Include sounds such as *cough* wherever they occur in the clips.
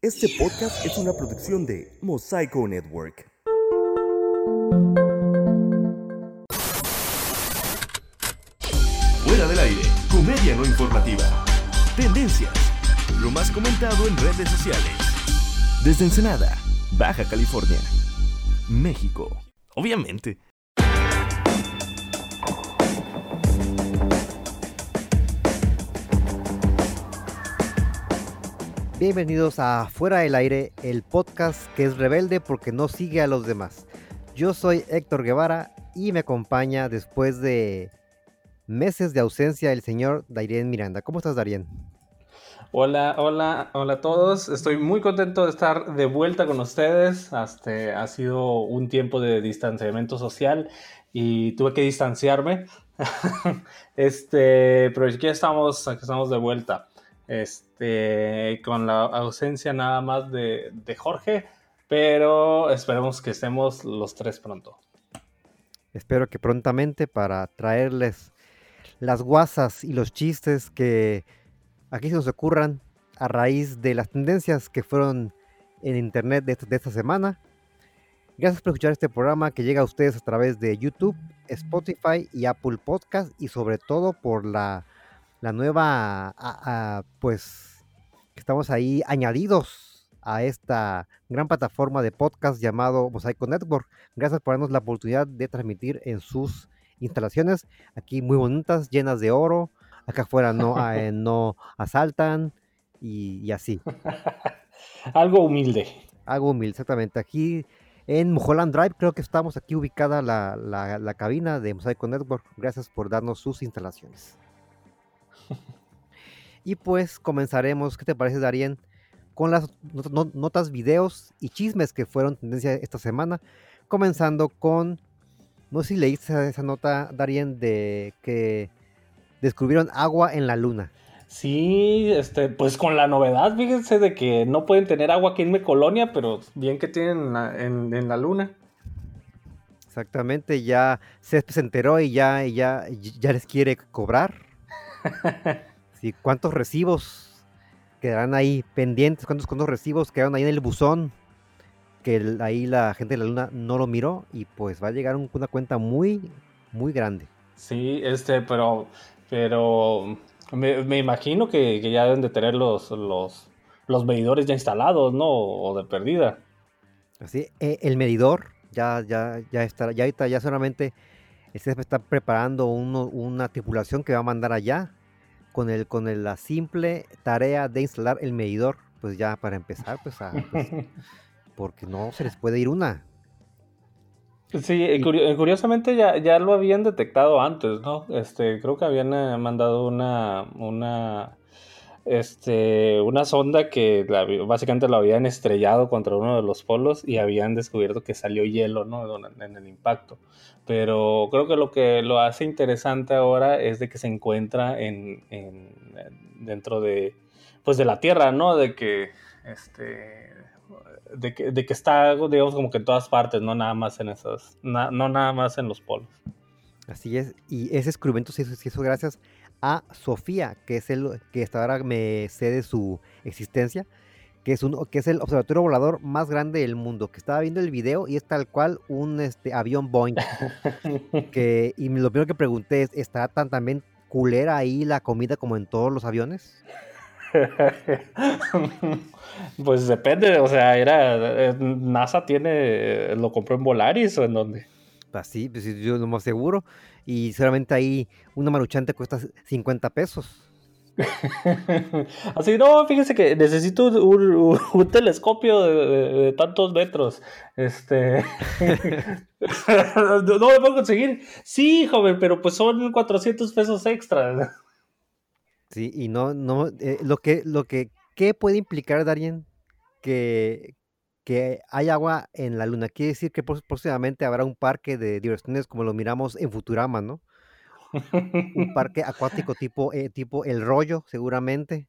Este podcast es una producción de Mosaico Network. Fuera del aire, comedia no informativa. Tendencias, lo más comentado en redes sociales. Desde Ensenada, Baja California, México. Obviamente. Bienvenidos a Fuera del Aire, el podcast que es rebelde porque no sigue a los demás. Yo soy Héctor Guevara y me acompaña después de meses de ausencia el señor Darien Miranda. ¿Cómo estás, Darien? Hola, hola, hola a todos. Estoy muy contento de estar de vuelta con ustedes. Hasta, ha sido un tiempo de distanciamiento social y tuve que distanciarme. *laughs* este, pero aquí estamos, aquí estamos de vuelta este, con la ausencia nada más de, Jorge, pero esperemos que estemos los tres pronto. Espero que prontamente para traerles las guasas y los chistes que aquí se nos ocurran a raíz de las tendencias que fueron en internet de, de esta semana. Gracias por escuchar este programa que llega a ustedes a través de YouTube, Spotify y Apple Podcast y sobre todo por la la nueva, pues, estamos ahí añadidos a esta gran plataforma de podcast llamado Mosaico Network. Gracias por darnos la oportunidad de transmitir en sus instalaciones, aquí muy bonitas, llenas de oro. Acá afuera no, eh, no asaltan y, así. *laughs* Algo humilde. Algo humilde, exactamente. Aquí en Mulholland Drive, creo que estamos aquí ubicada la, la cabina de Mosaico Network. Gracias por darnos sus instalaciones. *laughs* y pues comenzaremos, ¿qué te parece, Darien? Con las notas, videos y chismes que fueron tendencia esta semana. Comenzando con, no sé si leíste esa nota, Darien, de que descubrieron agua en la luna. Sí, este, pues con la novedad, fíjense, de que no pueden tener agua aquí en mi colonia, pero bien que tienen en, la luna. Exactamente, ya se, se enteró y ya, ya, ya les quiere cobrar. *laughs* sí, ¿Cuántos recibos quedarán ahí pendientes? ¿Cuántos, cuántos recibos quedaron ahí en el buzón? Que ahí la gente de la luna no lo miró y pues va a llegar una cuenta muy, muy grande. Sí, este, pero, pero me, imagino que, ya deben de tener los, los, los medidores ya instalados, ¿no? O de perdida. Así, eh, el medidor ya, ya, ya está, ya ya solamente se está preparando una tripulación que va a mandar allá con, el, con la simple tarea de instalar el medidor. Pues ya para empezar, pues, pues *laughs* porque no se les puede ir una. Sí, eh, eh, curiosamente ya, ya lo habían detectado antes, ¿no? Este, creo que habían eh, mandado una, una este, una sonda que básicamente lo habían estrellado contra uno de los polos y habían descubierto que salió hielo ¿no? en el impacto. Pero creo que lo que lo hace interesante ahora es de que se encuentra en, dentro de, pues de la Tierra, ¿no? De que, este, de que, de que está, digamos, como que en todas partes, no nada más en esos, no nada más en los polos. Así es, y ese descubrimiento se hizo gracias a Sofía, que es el que hasta ahora me cede su existencia, que es, un, que es el observatorio volador más grande del mundo, que estaba viendo el video y es tal cual un este, avión Boeing. *laughs* que, y lo primero que pregunté es, ¿está tan también culera ahí la comida como en todos los aviones? *laughs* pues depende, o sea, era eh, NASA tiene, lo compró en Volaris o en dónde. Así, pues yo lo más seguro y solamente ahí una maruchante cuesta 50 pesos. *laughs* Así, no, fíjese que necesito un, telescopio de, tantos metros. Este. *laughs* no, me puedo conseguir. Sí, joven, pero pues son 400 pesos extra. Sí, y no, no, eh, lo que, lo que, ¿qué puede implicar, Darien? Que, que hay agua en la luna. Quiere decir que próximamente habrá un parque de diversiones como lo miramos en Futurama, ¿no? un *laughs* parque acuático tipo, eh, tipo El Rollo, seguramente.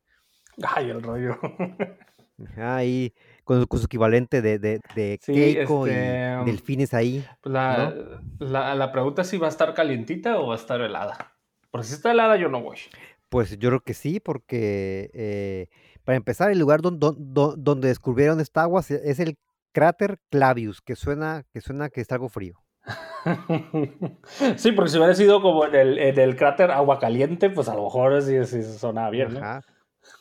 Ay, El Rollo. *laughs* Ahí con, su equivalente de, de, Keiko y este, um, delfines ahí. Pues la, la, pregunta es si va a estar calientita o va a estar helada. Porque si está helada yo no voy. Pues yo creo que sí, porque eh, Para empezar, el lugar donde descubrieron esta agua es el cráter Clavius, que suena, que suena que está algo frío. *laughs* sí, porque si hubiera sido como en el, cráter agua caliente, pues a lo mejor sí, sí sonaba bien, ¿no? Ajá.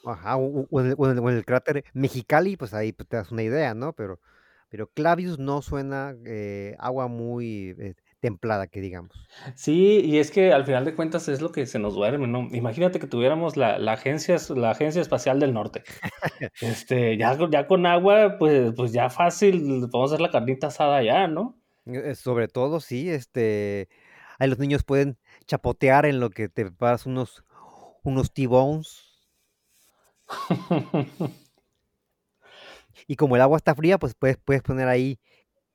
Ajá, o, en el, cráter Mexicali, pues ahí te das una idea, ¿no? Pero, pero Clavius no suena eh, agua muy eh, templada, que digamos. Sí, y es que al final de cuentas es lo que se nos duerme, ¿no? Imagínate que tuviéramos la, agencia, la agencia espacial del norte. *laughs* este, ya, ya con agua, pues, pues ya fácil, podemos hacer la carnita asada ya, ¿no? Eh, sobre todo, sí, este, ahí los niños pueden chapotear en lo que te preparas unos, unos T-bones. *laughs* y como el agua está fría, pues puedes, puedes poner ahí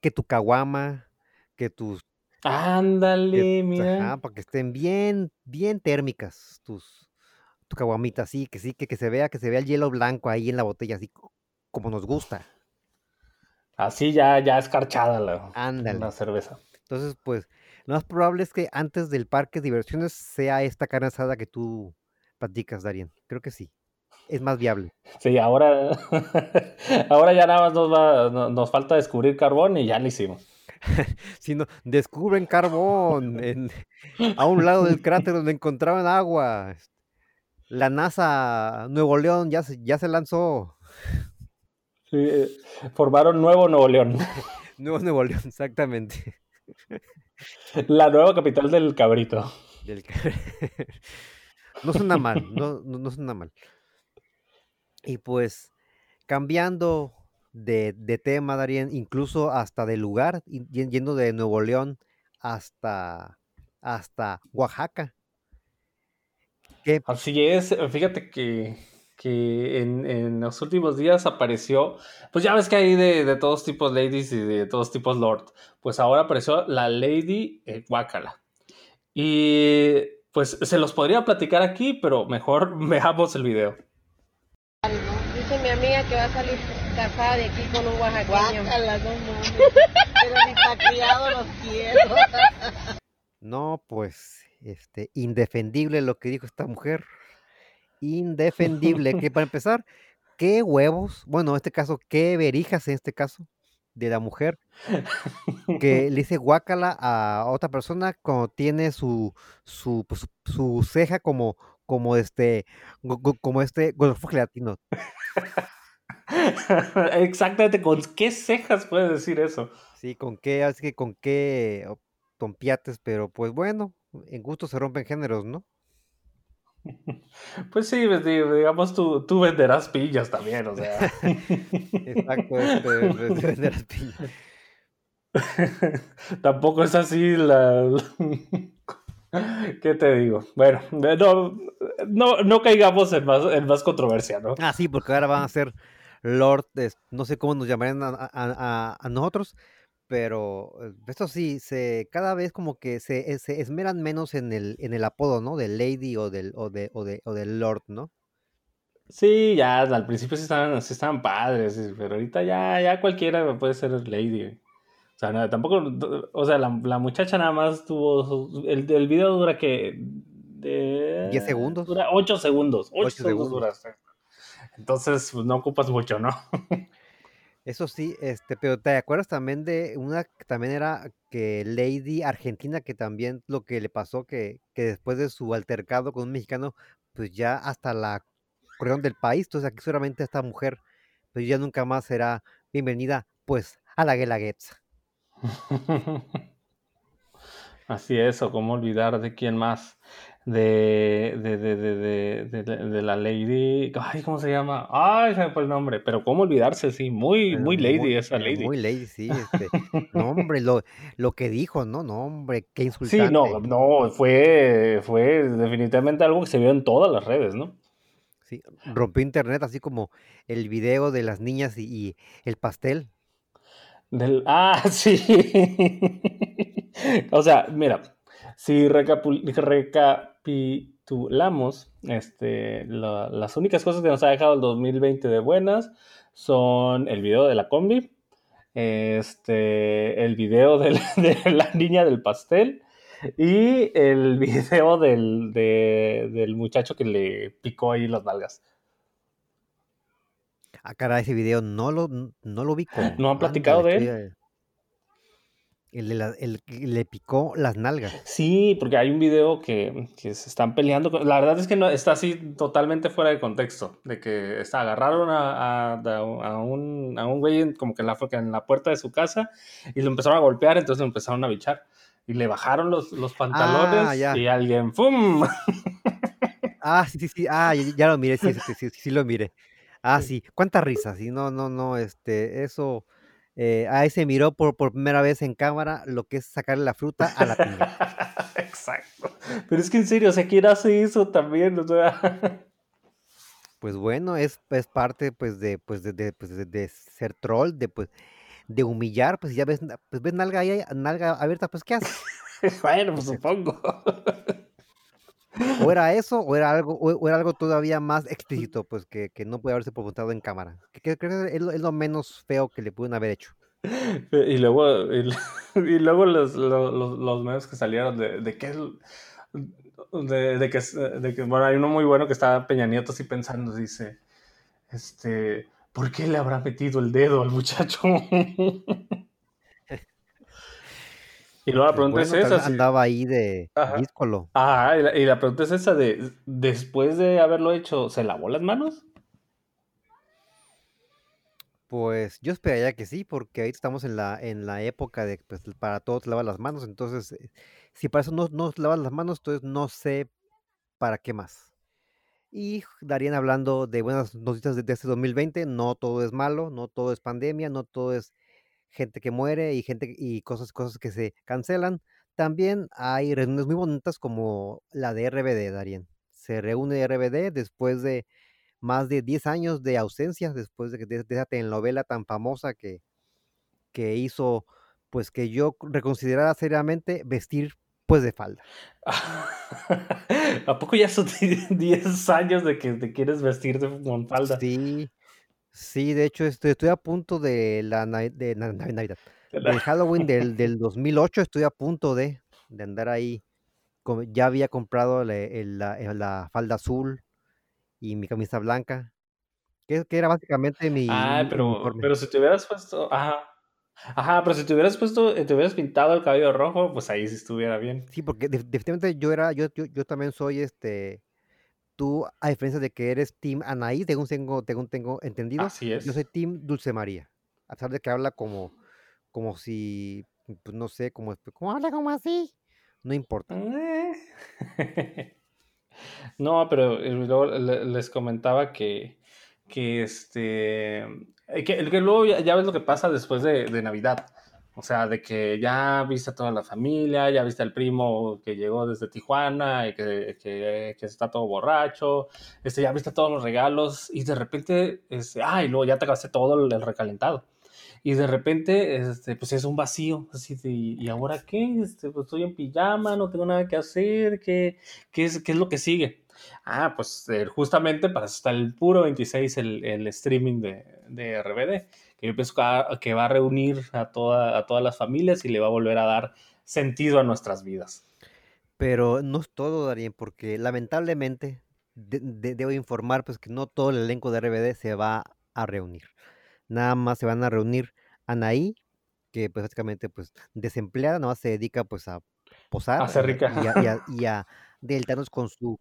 que tu caguama, que tus Ándale, mira. para que estén bien, bien térmicas tus, tu caguamita, sí, que sí, que, que se vea, que se vea el hielo blanco ahí en la botella, así como nos gusta. Así ya, ya escarchada la, la cerveza. Entonces, pues, lo más probable es que antes del parque de diversiones sea esta carne asada que tú platicas, Darien. Creo que sí. Es más viable. Sí, ahora, *laughs* ahora ya nada más nos, va, nos falta descubrir carbón y ya lo hicimos. *laughs* sino descubren carbón *laughs* a un lado del cráter donde encontraban agua. La NASA Nuevo León ya se, ya se lanzó. Eh, formaron Nuevo Nuevo León. *laughs* Nuevo Nuevo León, exactamente. La nueva capital del cabrito. no suena mal, no, no, no suena mal. Y pues, cambiando de, tema, Darien, incluso hasta de lugar, yendo de Nuevo León hasta, hasta Oaxaca. Así es, fíjate que, en, los últimos días apareció, pues ya ves que hay de, todos tipos ladies y de todos tipos lord, pues ahora apareció la Lady eh, Y pues se los podría platicar aquí, pero mejor *laughs* veamos el video. Dice mi amiga que va a salir casada de aquí con un oaxaqueño. Pero ni criado los quiero. No, pues, este, indefendible lo que dijo esta mujer. Indefendible. que para empezar, qué huevos, bueno, en este caso, qué verijas en este caso de la mujer que le dice guácala a otra persona cuando tiene su su, pues, su ceja como como este como este golfo gelatino *laughs* Exactamente, ¿con qué cejas puedes decir eso? Sí, con qué, así que con qué tompiates, pero pues bueno, en gusto se rompen géneros, ¿no? *laughs* Pues sí, pues, digamos, tú, tú venderás pillas también, o sea. *laughs* Exacto, este, venderás pillas. Tampoco es así la... ¿Qué te digo? Bueno, no, no, no caigamos en más, en más controversia, ¿no? Ah, sí, porque ahora van a ser Lord, no sé cómo nos llamarían a, nosotros, pero eh, esto sí, se, cada vez como que se, eh, se, esmeran menos en el, en el apodo, ¿no? Del Lady o del, o de, o de, o del Lord, ¿no? Sí, ya al principio sí estaban, sí estaban padres, pero ahorita ya, ya cualquiera puede ser Lady. O sea, nada, tampoco, o sea, la, muchacha nada más tuvo, el, el video dura que... De, 10 segundos. Dura 8 segundos. 8, segundos, dura. Entonces, pues, no ocupas mucho, ¿no? *laughs* Eso sí, este, pero ¿te acuerdas también de una que también era que Lady Argentina, que también lo que le pasó, que, que después de su altercado con un mexicano, pues ya hasta la corrieron del país, entonces aquí solamente esta mujer, pues ya nunca más será bienvenida, pues, a la Guelaguetza. *laughs* Así es, o cómo olvidar de quién más de, de, de, de, la Lady. Ay, ¿cómo se llama? Ay, se me fue el nombre. Pero cómo olvidarse, sí. Muy, muy Lady esa Lady. Muy Lady, sí. Este, *laughs* no, hombre, lo, lo que dijo, ¿no? No, hombre, qué insultante. Sí, no, no, fue, fue definitivamente algo que se vio en todas las redes, ¿no? Sí, rompió internet, así como el video de las niñas y, el pastel. Del, ah, *laughs* sí. o sea, mira, si recapitulamos, este, las únicas cosas que nos ha dejado el 2020 de buenas son el video de la combi, este, el video *laughs* de la, niña del pastel y el *laughs* video del, del muchacho que le picó ahí las nalgas. Ah, cara, ese video no lo, no lo vi. ¿No han platicado de él? El, el, le picó las nalgas. Sí, porque hay un video que, que, se están peleando. La verdad es que no, está así totalmente fuera de contexto. De que está, agarraron a, a, a, un, a un güey como que en, la, en la puerta de su casa y lo empezaron a golpear, entonces lo empezaron a bichar. Y le bajaron los, los pantalones ah, y alguien ¡pum! *laughs* Ah, sí, sí, sí. Ah, ya, lo miré, sí, sí, sí, sí, lo miré. Ah, sí. Cuánta risa, sí, no, no, no, este, eso eh, ahí se miró por, por primera vez en cámara lo que es sacarle la fruta a la piña. *laughs* Exacto. Pero es que en serio, o sea, ¿quién hace eso también? O sea... *laughs* Pues bueno, es, es parte pues de, pues de, de, pues de, ser troll, de pues de humillar, pues ya ves, pues ves nalga ahí, nalga abierta, pues ¿qué haces? *laughs* bueno, pues supongo. O *laughs* era eso, o era algo, o era algo todavía más explícito, pues que, que no puede haberse preguntado en cámara. Que, creo que es lo, menos feo que le pudieron haber hecho. *laughs* Y luego, y, *laughs* luego los, los, los, memes que salieron de, de que de, de, que, de que, bueno, hay uno muy bueno que está Peña Nieto así pensando, dice, este, ¿por qué le habrá metido el dedo al muchacho? Y luego la pregunta es esa. Andaba ahí de díscolo. Ah, y la, pregunta es esa de, después de haberlo hecho, ¿se lavó las manos? Pues yo esperaría que sí, porque ahí estamos en la, en la época de pues, para todos lavar las manos, entonces eh, si para eso no, no lavan las manos, entonces no sé para qué más. Y darían hablando de buenas noticias de, de este 2020, no todo es malo, no todo es pandemia, no todo es gente que muere y gente y cosas, cosas que se cancelan. También hay reuniones muy bonitas como la de RBD, Darien. Se reúne RBD después de más de 10 años de ausencia, después de, de, de esa telenovela tan famosa que, que hizo, pues que yo reconsiderara seriamente vestir pues de falda. *laughs* ¿A poco ya son *laughs* 10 años de que te quieres vestir de, con falda? Sí, Sí, de hecho, estoy, estoy a punto de la de Navidad, del Halloween *laughs* del, del 2008, estoy a punto de, de andar ahí. Ya había comprado la, falda azul y mi camisa blanca, que, que era básicamente mi, Ah, pero, pero si te hubieras puesto, ajá, ajá, pero si te hubieras puesto, te hubieras pintado el cabello rojo, pues ahí sí estuviera bien. Sí, porque definitivamente yo era, yo, yo, yo también soy este Tú, a diferencia de que eres Team Anaí, según tengo, tengo entendido, yo soy Team Dulce María. A pesar de que habla como, como si, pues no sé, como, ¿cómo habla como así? No importa. Eh. *laughs* no, pero luego les comentaba que, que este, que, que luego ya, ves lo que pasa después de, de Navidad o sea, de que ya viste a toda la familia, ya viste al primo que llegó desde Tijuana y que, que, que está todo borracho, este, ya viste todos los regalos y de repente, este, ah, y luego ya te acabaste todo el, recalentado. Y de repente, este, pues es un vacío, así de, ¿y ahora qué? Este, pues estoy en pijama, no tengo nada que hacer, ¿qué, qué, es, qué es lo que sigue? Ah, pues eh, justamente para eso está el puro 26, el, el streaming de, de RBD yo pienso que va a reunir a, toda, a todas las familias y le va a volver a dar sentido a nuestras vidas. Pero no es todo, Darien, porque lamentablemente debo informar pues que no todo el elenco de RBD se va a reunir. Nada más se van a reunir Anaí, que pues básicamente pues desempleada, nada más se dedica pues a posar a ser rica. Y, a, deltarnos con su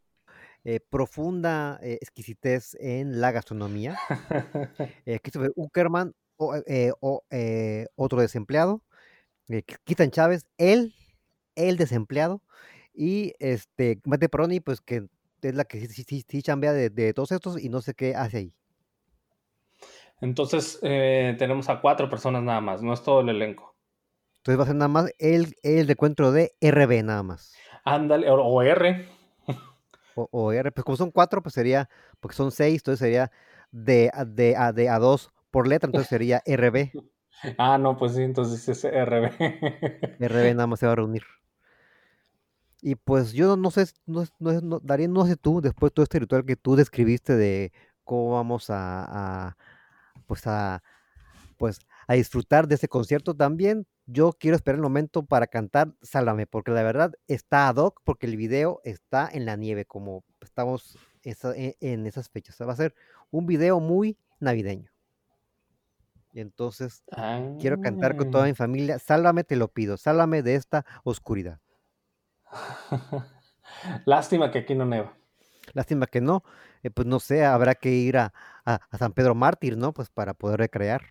eh, profunda eh, exquisitez en la gastronomía. *laughs* Eh, Christopher Uckerman, o, eh, eh, otro desempleado, eh, Quitan Chávez, él, el desempleado, y este Mate Peroni, pues que es la que sí, chambea de, todos estos y no sé qué hace ahí. Entonces tenemos a cuatro personas nada más, no es todo el elenco. Entonces va a ser nada más el, el recuentro de RB nada más. Ándale, o, R. O, R, pues como son cuatro, pues sería, porque son seis, entonces sería de, de, de, de a dos por letra, entonces sería RB. *laughs* Ah, no, pues sí, entonces es RB. RB nada más se va a reunir. Y pues yo no sé, no, no, Darío, no sé tú, después de todo este ritual que tú describiste de cómo vamos a, pues a, pues a disfrutar de ese concierto también, yo quiero esperar el momento para cantar Sálvame, porque la verdad está ad hoc, porque el video está en la nieve, como estamos en esas fechas. va a ser un video muy navideño. Y entonces quiero cantar con toda Ah. mi familia, sálvame, te lo pido, sálvame de esta oscuridad. *laughs* Lástima que aquí no neva. Lástima que no, eh, pues no sé, habrá que ir a, a- a San Pedro Mártir, ¿no? Pues para poder recrear.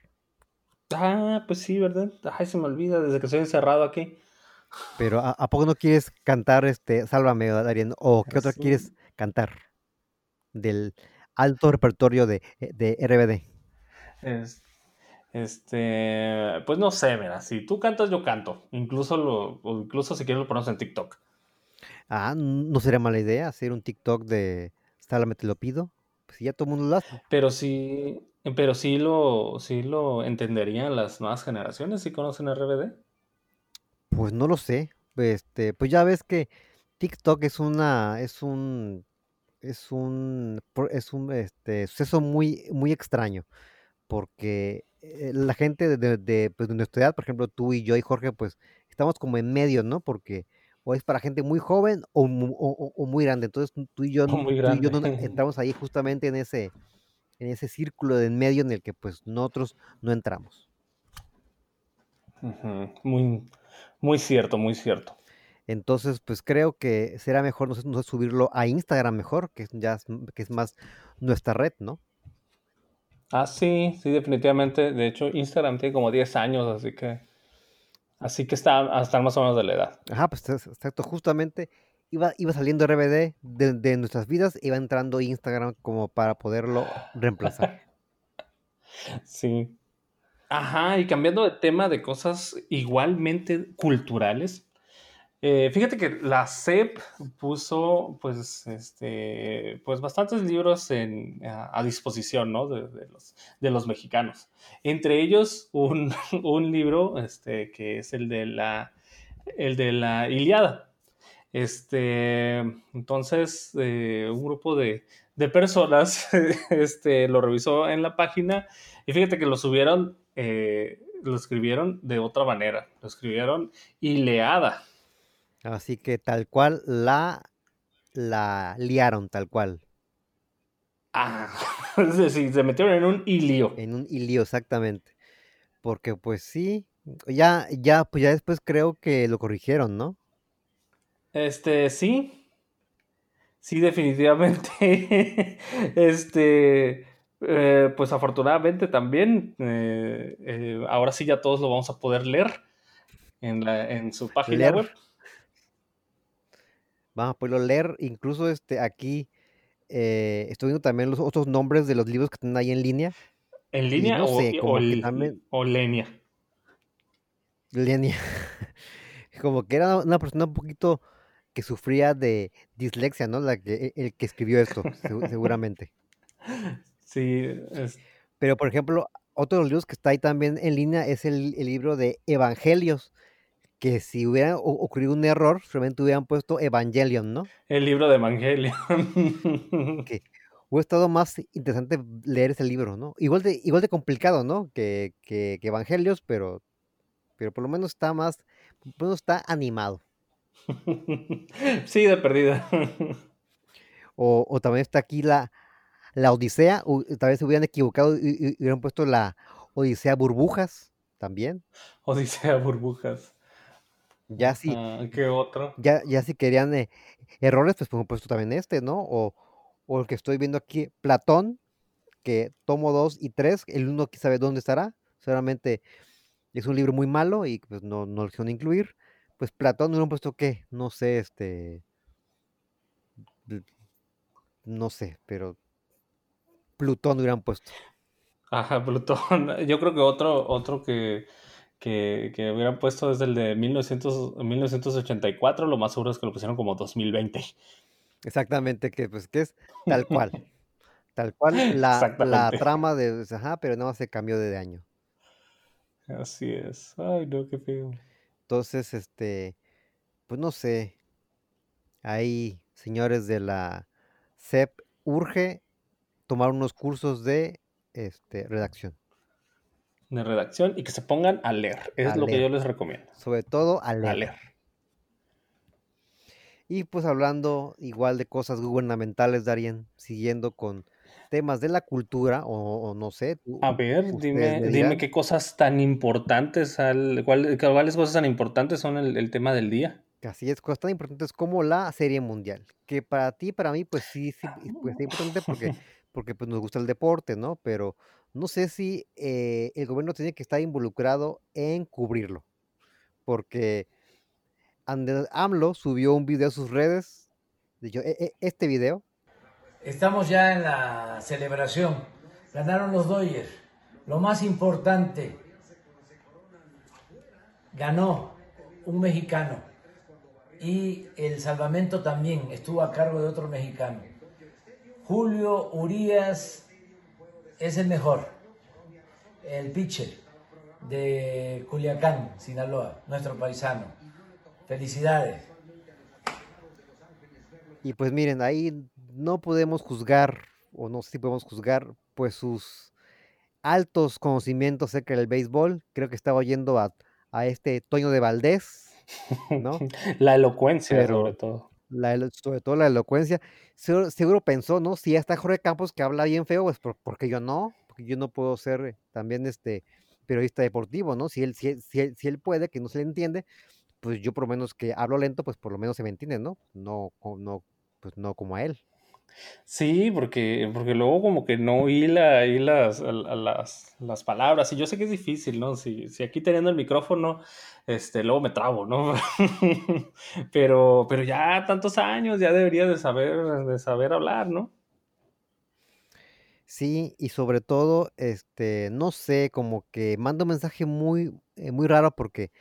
Ah, pues sí, ¿verdad? Ay, se me olvida desde que estoy encerrado aquí. Pero ¿a, a poco no quieres cantar este Sálvame, Darien? ¿O qué otra Sí. quieres cantar? Del alto repertorio de, eh, de RBD. Es- este, pues no sé, mira, si tú cantas, yo canto. Incluso lo, o incluso si quieres lo ponemos en TikTok. Ah, no sería mala idea hacer un TikTok de Sálvame, te lo pido. Pues ya todo el mundo lo hace. Pero sí, pero sí lo, sí lo entenderían las nuevas generaciones si conocen RBD. Pues no lo sé. Este, pues ya ves que TikTok es una, es un, es un, es un este, suceso muy, muy extraño. Porque eh, la gente de, de- de, pues, de nuestra edad, por ejemplo, tú y yo y Jorge, pues estamos como en medio, ¿no? Porque o es para gente muy joven o, o- muy grande. Entonces tú y yo, *laughs* O muy tú y yo grande. no *laughs* entramos ahí justamente en ese, en ese círculo de en medio en el que pues nosotros no entramos. Muy, muy cierto, muy cierto. Entonces, pues creo que será mejor no sé, no sé, subirlo a Instagram mejor, que es ya que es más nuestra red, ¿no? Ah, sí, sí, definitivamente. De hecho, Instagram tiene como 10 años, así que, así que está, están más o menos de la edad. Ajá, pues es- exacto, justamente iba, iba saliendo RBD de, de nuestras vidas, iba entrando Instagram como para poderlo reemplazar. *laughs* Sí. Ajá, y cambiando de tema de cosas igualmente culturales. Eh, fíjate que la SEP puso, pues, este, pues bastantes libros a, disposición, ¿no? De, de los, de los mexicanos. Entre ellos, un, *laughs* un libro, este, que es el de la, el de la Iliada. Este, entonces, eh, un grupo de, de personas *laughs* este, lo revisó en la página y fíjate que lo subieron, eh, lo escribieron de otra manera, lo escribieron Ileada. Así que tal cual la, la liaron, tal cual, Ah, *laughs* es decir, se metieron en un ilío. en un hilío exactamente. Porque pues sí, ya, ya, pues ya después creo que lo corrigieron, ¿no? Este, sí, sí, definitivamente. *laughs* Este, eh, pues afortunadamente también, eh, eh, ahora sí ya todos lo vamos a poder leer en, la, en su página Leer. web. Vamos a poderlo leer. Incluso este, aquí eh, estoy viendo también los otros nombres de los libros que están ahí en línea. ¿En línea no o, sé, o, también- línea? Línea. *laughs* Como que era una persona un poquito que sufría de dislexia, ¿no? La que, el que escribió esto, segu- seguramente. *laughs* Sí, es- Pero, por ejemplo, otro de los libros que está ahí también en línea es el, el libro de Evangelios, que si hubiera ocurrido un error, solamente hubieran puesto Evangelion, ¿no? el libro de Evangelio. *laughs* Hubiera estado más interesante leer ese libro, ¿no? Igual de, igual de complicado, ¿no? Que, que, que Evangelios, pero, pero por lo menos está más, por lo menos está animado. *laughs* sí, de perdida. *laughs* O, o también está aquí la, la Odisea, tal vez se hubieran equivocado y hubieran puesto la Odisea Burbujas también. Odisea Burbujas. Ya si, Ah, ¿Qué otro? ya, ya si querían eh, errores, pues hubieran puesto también este, ¿no? O, o el que estoy viendo aquí, Platón, que tomo 2 y 3, el uno quién sabe dónde estará, seguramente es un libro muy malo y pues no, no lo quisieron incluir. Pues Platón no hubieran puesto qué, no sé, este, no sé, pero Plutón hubieran puesto. Ajá, Plutón. *laughs* Yo creo que otro, otro que, que, que hubieran puesto es el de 1900 1984. Lo más seguro es que lo pusieron como 2020. Exactamente, que pues que es tal cual. *laughs* Tal cual la, la trama de, ajá, pero nada más se cambió de año. Así es. Ay, no, qué feo. Entonces, este, pues no sé, ahí, señores de la CEP, urge tomar unos cursos de este, redacción, De redacción y que se pongan a leer. Es A lo que yo les recomiendo. sobre todo a A leer. Y pues hablando igual de cosas gubernamentales, Darien, siguiendo con, temas de la cultura, o, no sé. a ver, dime, dime qué cosas tan importantes, al, cuáles cosas tan importantes son el, tema del día. Así es, cosas tan importantes como la serie mundial, que para ti, para mí, pues sí, sí pues, es importante porque, *laughs* porque pues, nos gusta el deporte, ¿no? Pero no sé si eh, el gobierno tiene que estar involucrado en cubrirlo, porque AMLO subió un video a sus redes, de e, e, este video, Estamos ya en la celebración. Ganaron los Dodgers. Lo más importante, ganó un mexicano. Y el salvamento también estuvo a cargo de otro mexicano. Julio Urias es el mejor. El pitcher de Culiacán, Sinaloa, nuestro paisano. Felicidades. Y pues miren, ahí no podemos juzgar, o no sé si podemos juzgar, pues sus altos conocimientos acerca del béisbol. Creo que estaba oyendo a, este Toño de Valdés, ¿no? *laughs* la elocuencia, sobre todo. Sobre todo la elocuencia. Seguro, pensó, ¿no? Si ya está Jorge Campos que habla bien feo, pues porque yo no, porque yo no puedo ser también este periodista deportivo, ¿no? Si él, si, si, si él puede, que no se le entiende, pues yo por lo menos que hablo lento, pues por lo menos se me entiende, ¿no? No, no, pues no como a él. Sí, porque, porque luego como que no hila las, las, las palabras. Y yo sé que es difícil, ¿no? Si, si aquí teniendo el micrófono, este, luego me trabo, ¿no? *laughs* pero, pero ya tantos años, ya debería de saber, de saber hablar, ¿no? Sí, y sobre todo, este, no sé, como que manda un mensaje muy, eh, muy raro porque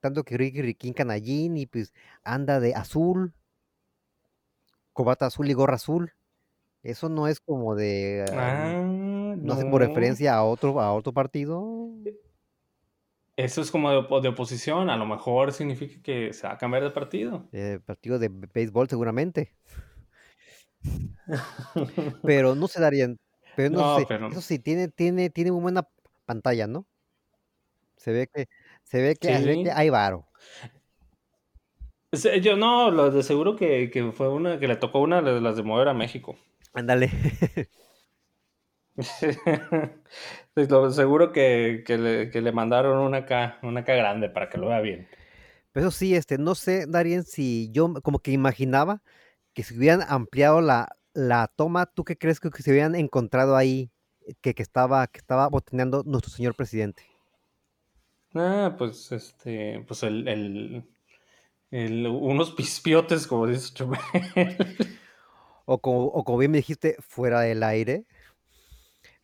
tanto que Ricky Riquín Canallín y pues anda de azul, cobata azul y gorra azul. Eso no es como de. Ah, no, hace por referencia a otro, a otro partido. E, eso es como de, oposición. A lo mejor significa que se va a cambiar de partido. Eh, partido de béisbol, seguramente. *laughs* pero no se darían. Pero no, sé. Eso sí, tiene, tiene, tiene muy buena pantalla, ¿no? Se ve que, se ve que, se ve que hay varo. Yo no, lo de seguro que, fue una, que le tocó una de las de mover a México. Ándale. *laughs* seguro que, le, mandaron una acá, una grande para que lo vea bien. Pero sí, este, no sé, Darien, si yo como que imaginaba que si hubieran ampliado la, la toma, ¿tú qué crees que, se hubieran encontrado ahí que, que estaba, que estaba botaneando nuestro señor presidente? Ah, pues este, pues el unos pispiotes, como dices O como, o como bien me dijiste, fuera del aire.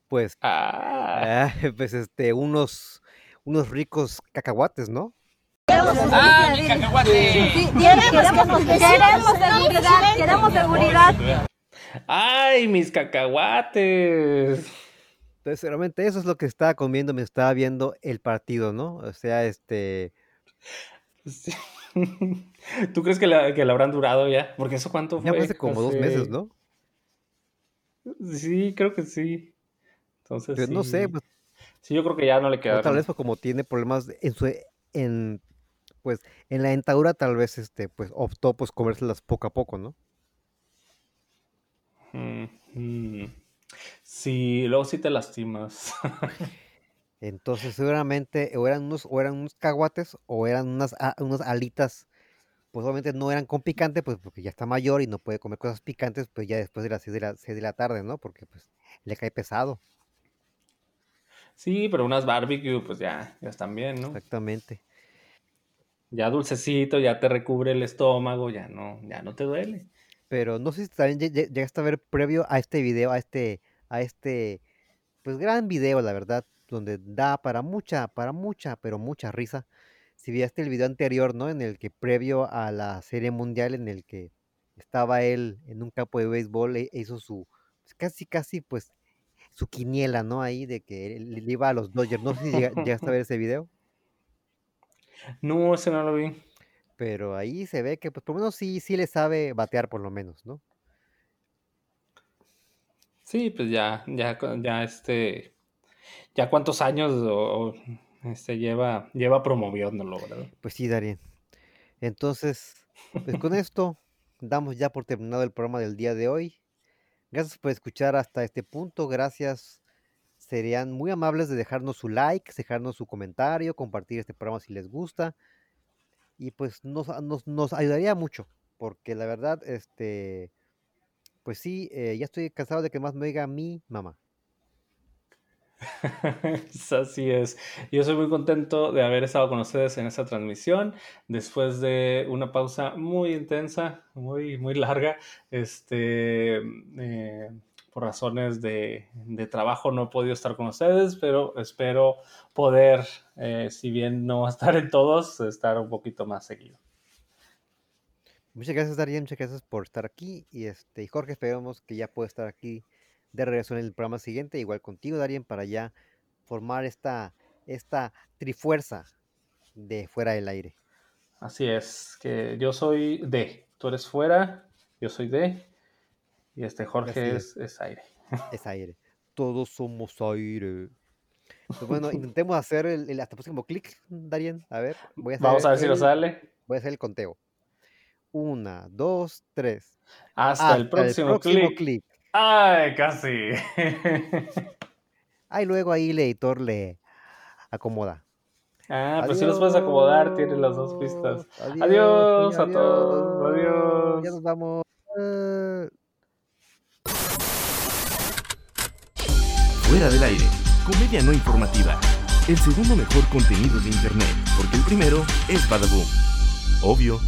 Pues, ah. ah. pues este, unos, unos ricos cacahuates, ¿no? ¡Ah, mi cacahuate! Sí, queremos, queremos, seguridad, queremos seguridad. ¡Ay, mis cacahuates! Entonces, realmente eso es lo que estaba comiendo, me estaba viendo el partido, ¿no? O sea, este... *laughs* ¿Tú crees que la, que habrán durado ya? Porque eso cuánto fue. Ya hace como dos meses, ¿no? Sí, creo que sí. Entonces. no sé, pues. Sí, yo creo que ya no le queda. Tal vez como tiene problemas en su. En, pues en la dentadura tal vez este pues optó pues comérselas poco a poco, ¿no? Mm, mm. Sí, luego sí te lastimas. *laughs* Entonces, seguramente o eran unos, o eran unos caguates o eran unas, unas alitas. Pues obviamente no eran con picante, pues porque ya está mayor y no puede comer cosas picantes, pues ya después de las 6 de la, de la tarde, ¿no? Porque pues le cae pesado. Sí, pero unas barbecue, pues ya, ya están bien, ¿no? Exactamente. Ya dulcecito, ya te recubre el estómago, ya no, ya no te duele. Pero no sé si también llegaste a ver previo a este video, a este, a este, pues gran video, la verdad, donde da para mucha, para mucha, pero mucha risa. Si viste el video anterior, ¿no? En el que previo a la serie mundial, en el que estaba él en un campo de béisbol, e hizo su, pues, casi, casi, pues, su quiniela, ¿no? Ahí de que él iba a los Dodgers. No sé si llegaste a ver ese video. No, ese no lo vi. Pero ahí se ve que, pues, por lo menos sí, sí le sabe batear, por lo menos, ¿no? Sí, pues ya, ya, ya este, ya cuántos años o, este, lleva, lleva promoviéndolo, ¿verdad? Pues sí, Darien. Entonces, pues con *laughs* esto damos ya por terminado el programa del día de hoy. Gracias por escuchar hasta este punto. Gracias. Serían muy amables de dejarnos su like, dejarnos su comentario, compartir este programa si les gusta. Y pues nos, nos, ayudaría mucho, porque la verdad, este, pues sí, eh, ya estoy cansado de que más me diga mi mamá. *laughs* Así es. Yo soy muy contento de haber estado con ustedes en esta transmisión después de una pausa muy intensa, muy, muy larga. Este, eh, por razones de, trabajo no he podido estar con ustedes, pero espero poder, eh, si bien no *laughs* estar en todos, estar un poquito más seguido. Muchas gracias, Darien. Muchas gracias por estar aquí. Y este, Jorge, esperamos que ya pueda estar aquí de regreso en el programa siguiente, igual contigo, Darien, para ya formar esta, esta trifuerza de fuera del aire. Así es, que yo soy D, tú eres fuera, yo soy D, y este Jorge es. Es, aire. *laughs* Es aire. Todos somos aire. Pues bueno, intentemos hacer el, hasta el próximo clic, Darien. A ver, voy a Vamos a ver si nos sale. Voy a hacer el conteo. Una, dos, tres. Hasta, el próximo, clic. Ay, casi. Ay, luego ahí el editor le acomoda. Ah, pues si los puedes acomodar, tiene las dos pistas. Adiós, a todos. Adiós. Ya nos vamos. Fuera del aire. Comedia no informativa. El segundo mejor contenido de internet, porque el primero es Badaboom. Obvio.